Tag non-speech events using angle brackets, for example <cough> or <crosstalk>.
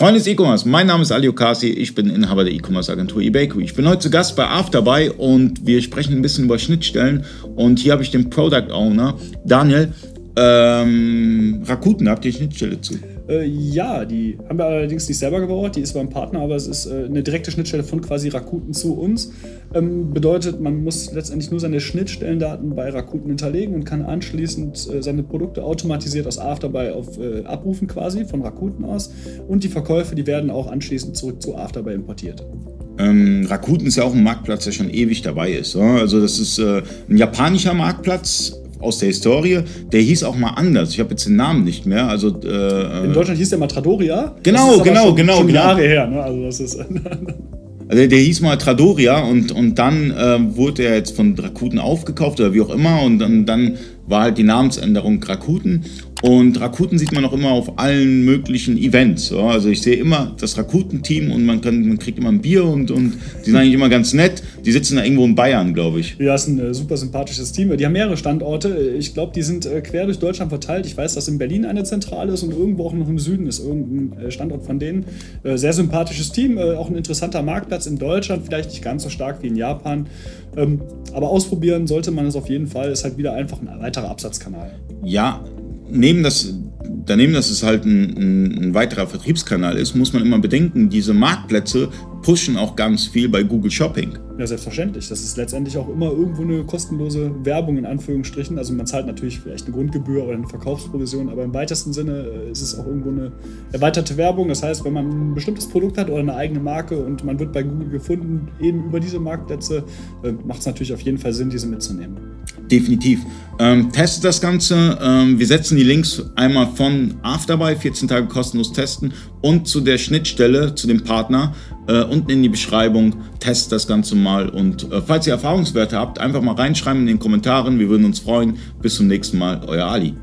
Freunde des E-Commerce, mein Name ist Ali Okasi, ich bin Inhaber der E-Commerce-Agentur eBakery. Ich bin heute zu Gast bei AF dabei und wir sprechen ein bisschen über Schnittstellen. Und hier habe ich den Product Owner, Daniel. Ähm, Rakuten, habt ihr Schnittstelle zu? Äh, ja, die haben wir allerdings nicht selber gebaut, die ist beim Partner, aber es ist äh, eine direkte Schnittstelle von quasi Rakuten zu uns. Ähm, bedeutet, man muss letztendlich nur seine Schnittstellendaten bei Rakuten hinterlegen und kann anschließend äh, seine Produkte automatisiert aus Afterbuy auf, äh, abrufen quasi von Rakuten aus. Und die Verkäufe, die werden auch anschließend zurück zu Afterbuy importiert. Ähm, Rakuten ist ja auch ein Marktplatz, der schon ewig dabei ist. Oder? Also das ist äh, ein japanischer Marktplatz, aus der Historie. Der hieß auch mal anders. Ich habe jetzt den Namen nicht mehr. Also, äh, In Deutschland hieß der mal Tradoria. Genau, genau, schon, genau. Schon genau. Jahre her. Ne? Also das ist <laughs> Also der hieß mal Tradoria und, und dann äh, wurde er jetzt von Rakuten aufgekauft oder wie auch immer und dann, dann war halt die Namensänderung Rakuten. Und Rakuten sieht man auch immer auf allen möglichen Events. Ja. Also ich sehe immer das Rakuten-Team und man, kann, man kriegt immer ein Bier und, und die sind eigentlich immer ganz nett. Die sitzen da irgendwo in Bayern, glaube ich. Ja, ist ein äh, super sympathisches Team. Die haben mehrere Standorte. Ich glaube, die sind äh, quer durch Deutschland verteilt. Ich weiß, dass in Berlin eine Zentrale ist und irgendwo auch noch im Süden ist irgendein äh, Standort von denen. Sehr sympathisches Team, auch ein interessanter Marktplatz in Deutschland, vielleicht nicht ganz so stark wie in Japan. Ähm, aber ausprobieren sollte man es auf jeden Fall. Ist halt wieder einfach ein weiterer Absatzkanal. Ja, neben das, daneben, dass es halt ein, ein, weiterer Vertriebskanal ist, muss man immer bedenken, diese Marktplätze pushen auch ganz viel bei Google Shopping. Ja, selbstverständlich. Das ist letztendlich auch immer irgendwo eine kostenlose Werbung in Anführungsstrichen. Also man zahlt natürlich vielleicht eine Grundgebühr oder eine Verkaufsprovision, aber im weitesten Sinne äh, ist es auch irgendwo eine erweiterte Werbung. Das heißt, wenn man ein bestimmtes Produkt hat oder eine eigene Marke und man wird bei Google gefunden, eben über diese Marktplätze, äh, macht es natürlich auf jeden Fall Sinn, diese mitzunehmen. Definitiv. Ähm, testet das Ganze. Ähm, wir setzen die Links einmal von Afterbuy, 14 Tage kostenlos testen, und zu der Schnittstelle, zu dem Partner, äh, unten in die Beschreibung. Testet das Ganze mal. Und äh, falls ihr Erfahrungswerte habt, einfach mal reinschreiben in den Kommentaren. Wir würden uns freuen. Bis zum nächsten Mal. Euer Ali.